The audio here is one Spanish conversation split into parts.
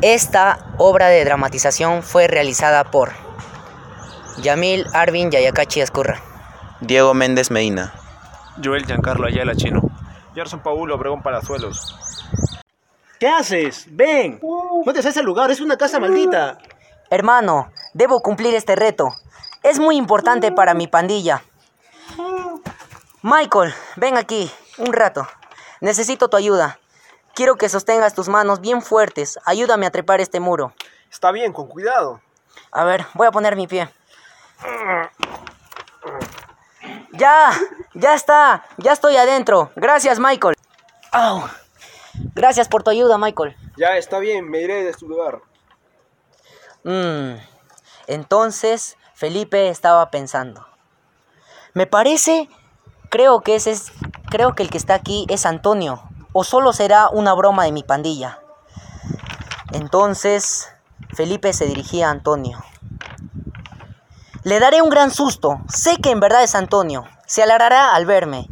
Esta obra de dramatización fue realizada por Yamil Arvin Yayakachi Escurra, Diego Méndez Medina, Joel Giancarlo Ayala Chino, Gerson Paulo Obregón Palazuelos. ¿Qué haces? Ven. No te haces al lugar, es una casa maldita. Hermano, debo cumplir este reto. Es muy importante para mi pandilla. Michael, ven aquí, un rato. Necesito tu ayuda. Quiero que sostengas tus manos bien fuertes. Ayúdame a trepar este muro. Está bien, con cuidado. A ver, voy a poner mi pie. Ya, ya está. Ya estoy adentro. Gracias, Michael. Au. Gracias por tu ayuda, Michael. Ya está bien, me iré de este lugar. Mm, Entonces, Felipe estaba pensando. Me parece, creo que ese es, creo que el que está aquí es Antonio, o solo será una broma de mi pandilla. Entonces, Felipe se dirigía a Antonio. Le daré un gran susto. Sé que en verdad es Antonio. Se alarará al verme.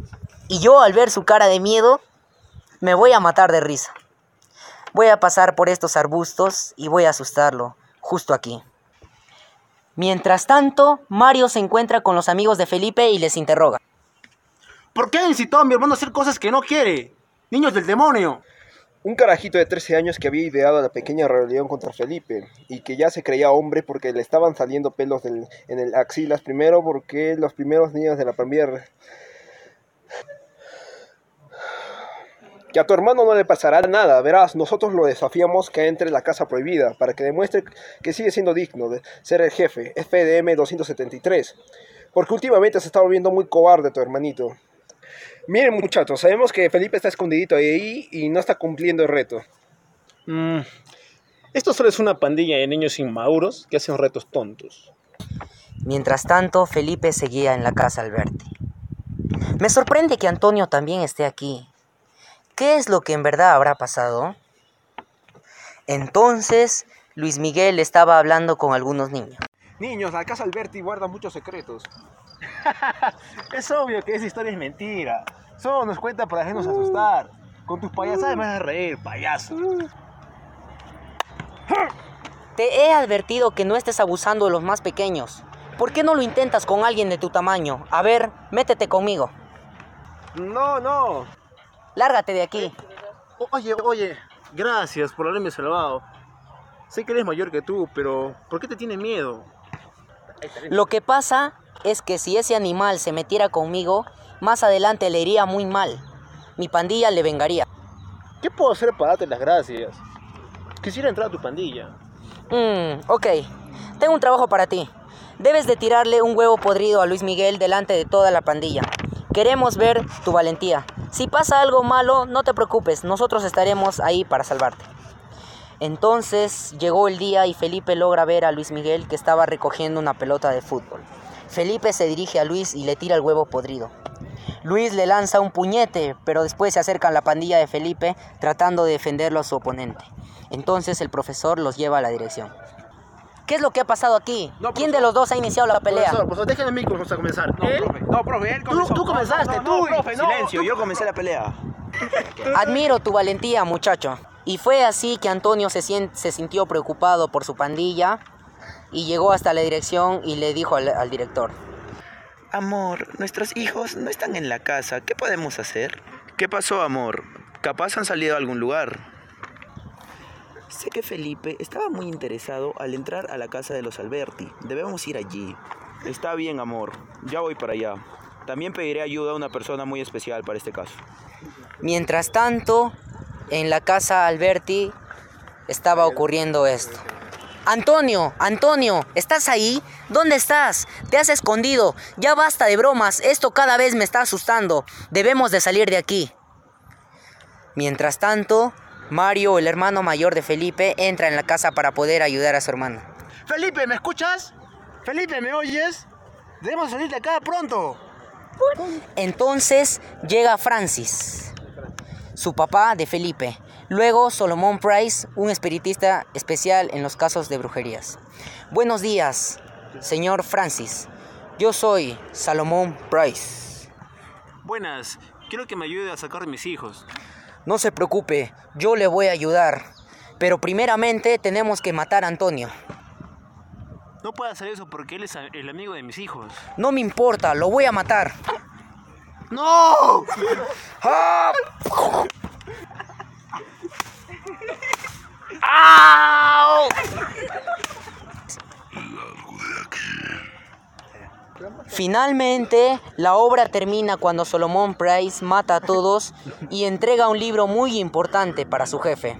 Y yo, al ver su cara de miedo, me voy a matar de risa. Voy a pasar por estos arbustos y voy a asustarlo, justo aquí. Mientras tanto, Mario se encuentra con los amigos de Felipe y les interroga. ¿Por qué incitó a mi hermano a hacer cosas que no quiere? Niños del demonio. Un carajito de 13 años que había ideado la pequeña rebelión contra Felipe y que ya se creía hombre porque le estaban saliendo pelos del- en el axilas primero porque los primeros niños de la pandilla Que a tu hermano no le pasará nada, verás, nosotros lo desafiamos que entre en la casa prohibida para que demuestre que sigue siendo digno de ser el jefe, FDM 273. Porque últimamente se está volviendo muy cobarde tu hermanito. Miren muchachos, sabemos que Felipe está escondidito ahí y no está cumpliendo el reto. Mm, esto solo es una pandilla de niños inmaduros que hacen retos tontos. Mientras tanto, Felipe seguía en la casa Alberti. Me sorprende que Antonio también esté aquí. ¿Qué es lo que en verdad habrá pasado? Entonces, Luis Miguel estaba hablando con algunos niños. Niños, la casa Alberti guarda muchos secretos. Es obvio que esa historia es mentira. Solo nos cuenta para hacernos asustar. Con tus payasadas me vas a reír, payaso. Te he advertido que no estés abusando de los más pequeños. ¿Por qué no lo intentas con alguien de tu tamaño? A ver, métete conmigo. No, no. Lárgate de aquí. Oye, oye, gracias por haberme salvado. Sé que eres mayor que tú, pero ¿por qué te tiene miedo? Lo que pasa es que si ese animal se metiera conmigo, más adelante le iría muy mal. Mi pandilla le vengaría. ¿Qué puedo hacer para darte las gracias? Quisiera entrar a tu pandilla. Mmm, ok. Tengo un trabajo para ti. Debes de tirarle un huevo podrido a Luis Miguel delante de toda la pandilla. Queremos ver tu valentía. Si pasa algo malo, no te preocupes, nosotros estaremos ahí para salvarte. Entonces llegó el día y Felipe logra ver a Luis Miguel que estaba recogiendo una pelota de fútbol. Felipe se dirige a Luis y le tira el huevo podrido. Luis le lanza un puñete, pero después se acerca a la pandilla de Felipe tratando de defenderlo a su oponente. Entonces el profesor los lleva a la dirección. ¿Qué es lo que ha pasado aquí? No, ¿Quién de los dos ha iniciado la pelea? Profesor, profesor, déjenme a mí que vamos a comenzar. ¿Él? No, profe, él Tú, tú comenzaste, tú. Silencio, yo comencé la pelea. Admiro tu valentía, muchacho. Y fue así que Antonio se sintió preocupado por su pandilla y llegó hasta la dirección y le dijo al, al director. Amor, nuestros hijos no están en la casa. ¿Qué podemos hacer? ¿Qué pasó, amor? Capaz han salido a algún lugar. Sé que Felipe estaba muy interesado al entrar a la casa de los Alberti. Debemos ir allí. Está bien, amor. Ya voy para allá. También pediré ayuda a una persona muy especial para este caso. Mientras tanto, en la casa Alberti estaba ocurriendo esto. Antonio, Antonio, ¿estás ahí? ¿Dónde estás? Te has escondido. Ya basta de bromas. Esto cada vez me está asustando. Debemos de salir de aquí. Mientras tanto, Mario, el hermano mayor de Felipe, entra en la casa para poder ayudar a su hermano. Felipe, ¿me escuchas? Felipe, ¿me oyes? Debemos salir de acá pronto. Entonces llega Francis, su papá de Felipe. Luego Solomon Price, un espiritista especial en los casos de brujerías. Buenos días, señor Francis. Yo soy Salomón Price. Buenas, quiero que me ayude a sacar a mis hijos. No se preocupe, yo le voy a ayudar. Pero primeramente tenemos que matar a Antonio. No puede hacer eso porque él es el amigo de mis hijos. No me importa, lo voy a matar. ¡No! Finalmente, la obra termina cuando Solomon Price mata a todos y entrega un libro muy importante para su jefe.